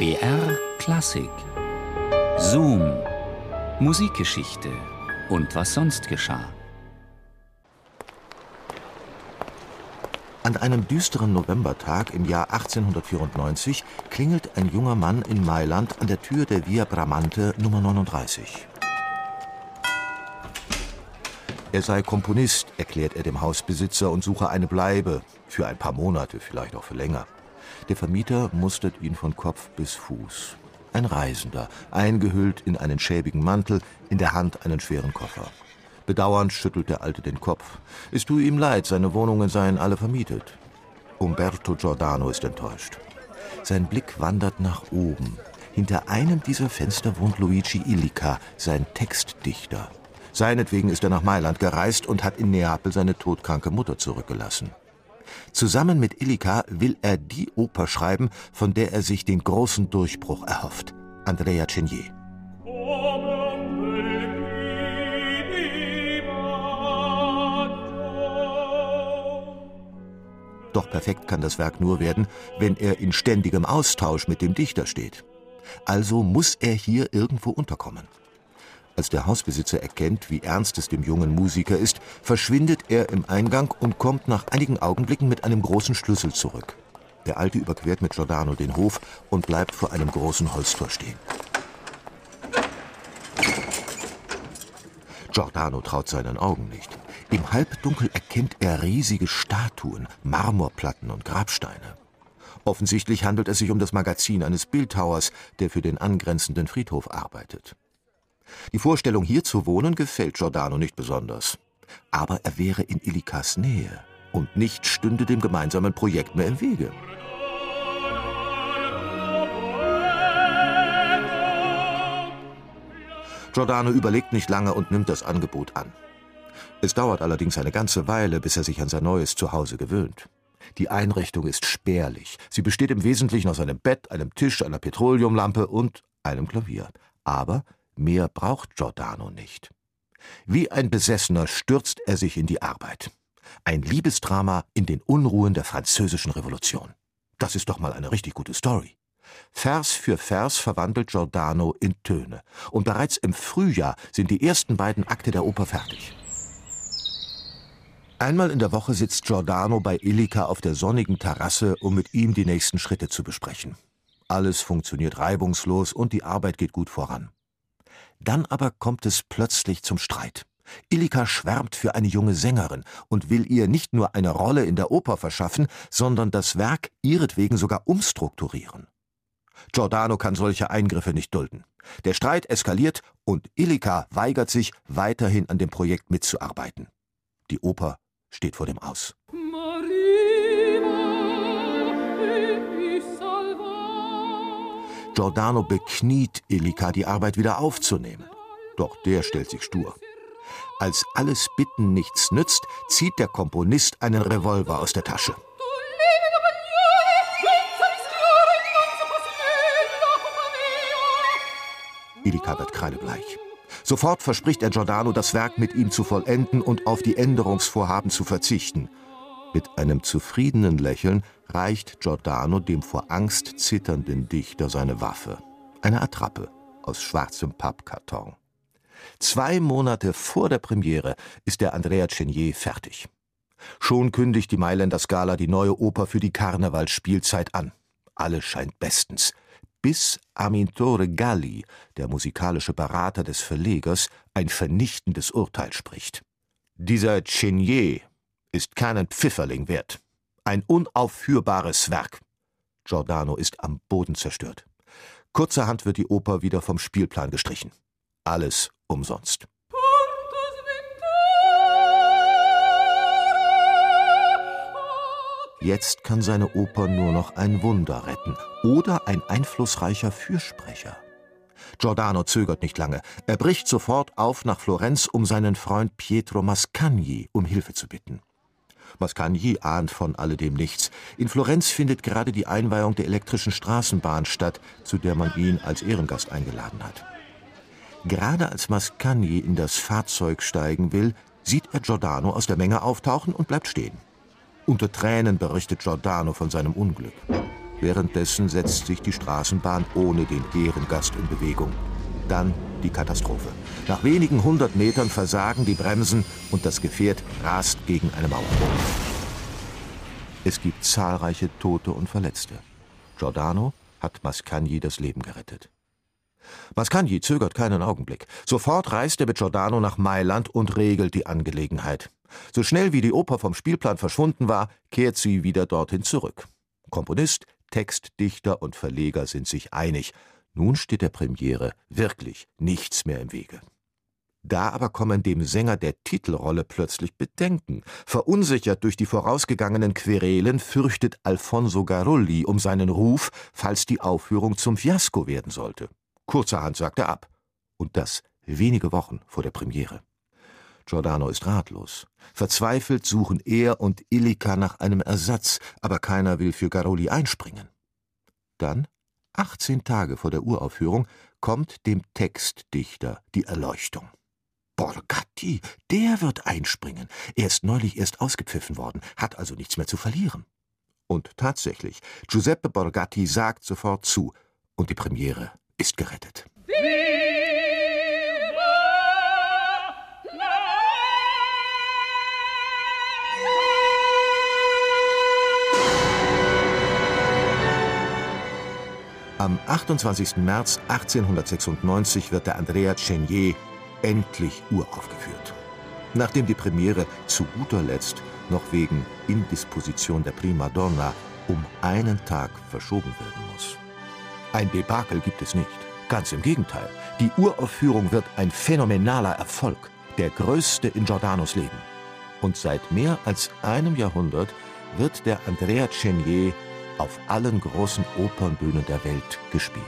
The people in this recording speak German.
BR Klassik. Zoom. Musikgeschichte und was sonst geschah. An einem düsteren Novembertag im Jahr 1894 klingelt ein junger Mann in Mailand an der Tür der Via Bramante Nummer 39. Er sei Komponist, erklärt er dem Hausbesitzer und suche eine Bleibe, für ein paar Monate, vielleicht auch für länger. Der Vermieter mustert ihn von Kopf bis Fuß. Ein Reisender, eingehüllt in einen schäbigen Mantel, in der Hand einen schweren Koffer. Bedauernd schüttelt der Alte den Kopf. Es tue ihm leid, seine Wohnungen seien alle vermietet. Umberto Giordano ist enttäuscht. Sein Blick wandert nach oben. Hinter einem dieser Fenster wohnt Luigi Illica, sein Textdichter. Seinetwegen ist er nach Mailand gereist und hat in Neapel seine todkranke Mutter zurückgelassen. Zusammen mit Illica will er die Oper schreiben, von der er sich den großen Durchbruch erhofft. Andrea Chenier. Doch perfekt kann das Werk nur werden, wenn er in ständigem Austausch mit dem Dichter steht. Also muss er hier irgendwo unterkommen. Als der Hausbesitzer erkennt, wie ernst es dem jungen Musiker ist, verschwindet er im Eingang und kommt nach einigen Augenblicken mit einem großen Schlüssel zurück. Der Alte überquert mit Giordano den Hof und bleibt vor einem großen Holztor stehen. Giordano traut seinen Augen nicht. Im Halbdunkel erkennt er riesige Statuen, Marmorplatten und Grabsteine. Offensichtlich handelt es sich um das Magazin eines Bildhauers, der für den angrenzenden Friedhof arbeitet. Die Vorstellung, hier zu wohnen, gefällt Giordano nicht besonders. Aber er wäre in Illikas Nähe und nichts stünde dem gemeinsamen Projekt mehr im Wege. Giordano überlegt nicht lange und nimmt das Angebot an. Es dauert allerdings eine ganze Weile, bis er sich an sein neues Zuhause gewöhnt. Die Einrichtung ist spärlich. Sie besteht im Wesentlichen aus einem Bett, einem Tisch, einer Petroleumlampe und einem Klavier. Aber Mehr braucht Giordano nicht. Wie ein Besessener stürzt er sich in die Arbeit. Ein Liebesdrama in den Unruhen der französischen Revolution. Das ist doch mal eine richtig gute Story. Vers für Vers verwandelt Giordano in Töne. Und bereits im Frühjahr sind die ersten beiden Akte der Oper fertig. Einmal in der Woche sitzt Giordano bei Illica auf der sonnigen Terrasse, um mit ihm die nächsten Schritte zu besprechen. Alles funktioniert reibungslos und die Arbeit geht gut voran. Dann aber kommt es plötzlich zum Streit. Illika schwärmt für eine junge Sängerin und will ihr nicht nur eine Rolle in der Oper verschaffen, sondern das Werk ihretwegen sogar umstrukturieren. Giordano kann solche Eingriffe nicht dulden. Der Streit eskaliert und Illika weigert sich, weiterhin an dem Projekt mitzuarbeiten. Die Oper steht vor dem Aus. Giordano bekniet Elika, die Arbeit wieder aufzunehmen. Doch der stellt sich stur. Als alles Bitten nichts nützt, zieht der Komponist einen Revolver aus der Tasche. Elika wird kreidebleich. Sofort verspricht er Giordano, das Werk mit ihm zu vollenden und auf die Änderungsvorhaben zu verzichten. Mit einem zufriedenen Lächeln reicht Giordano dem vor Angst zitternden Dichter seine Waffe. Eine Attrappe aus schwarzem Pappkarton. Zwei Monate vor der Premiere ist der Andrea Chenier fertig. Schon kündigt die Mailänder Scala die neue Oper für die Karnevalsspielzeit an. Alles scheint bestens. Bis Amintore Galli, der musikalische Berater des Verlegers, ein vernichtendes Urteil spricht. Dieser Chenier ist keinen Pfifferling wert. Ein unaufführbares Werk. Giordano ist am Boden zerstört. Kurzerhand wird die Oper wieder vom Spielplan gestrichen. Alles umsonst. Jetzt kann seine Oper nur noch ein Wunder retten oder ein einflussreicher Fürsprecher. Giordano zögert nicht lange. Er bricht sofort auf nach Florenz, um seinen Freund Pietro Mascagni um Hilfe zu bitten. Mascagni ahnt von alledem nichts. In Florenz findet gerade die Einweihung der elektrischen Straßenbahn statt, zu der man ihn als Ehrengast eingeladen hat. Gerade als Mascagni in das Fahrzeug steigen will, sieht er Giordano aus der Menge auftauchen und bleibt stehen. Unter Tränen berichtet Giordano von seinem Unglück. Währenddessen setzt sich die Straßenbahn ohne den Ehrengast in Bewegung. Dann die Katastrophe. Nach wenigen hundert Metern versagen die Bremsen und das Gefährt rast gegen eine Mauer. Es gibt zahlreiche Tote und Verletzte. Giordano hat Mascagni das Leben gerettet. Mascagni zögert keinen Augenblick. Sofort reist er mit Giordano nach Mailand und regelt die Angelegenheit. So schnell wie die Oper vom Spielplan verschwunden war, kehrt sie wieder dorthin zurück. Komponist, Textdichter und Verleger sind sich einig. Nun steht der Premiere wirklich nichts mehr im Wege. Da aber kommen dem Sänger der Titelrolle plötzlich Bedenken. Verunsichert durch die vorausgegangenen Querelen fürchtet Alfonso Garulli um seinen Ruf, falls die Aufführung zum Fiasko werden sollte. Kurzerhand sagt er ab. Und das wenige Wochen vor der Premiere. Giordano ist ratlos. Verzweifelt suchen er und Illica nach einem Ersatz, aber keiner will für Garoli einspringen. Dann, 18 Tage vor der Uraufführung, kommt dem Textdichter die Erleuchtung. Borgatti, der wird einspringen. Er ist neulich erst ausgepfiffen worden, hat also nichts mehr zu verlieren. Und tatsächlich, Giuseppe Borgatti sagt sofort zu, und die Premiere ist gerettet. Am 28. März 1896 wird der Andrea Chenier endlich uraufgeführt. Nachdem die Premiere zu guter Letzt noch wegen Indisposition der Primadonna um einen Tag verschoben werden muss. Ein Debakel gibt es nicht. Ganz im Gegenteil. Die Uraufführung wird ein phänomenaler Erfolg, der größte in Giordanos Leben. Und seit mehr als einem Jahrhundert wird der Andrea Chenier auf allen großen Opernbühnen der Welt gespielt.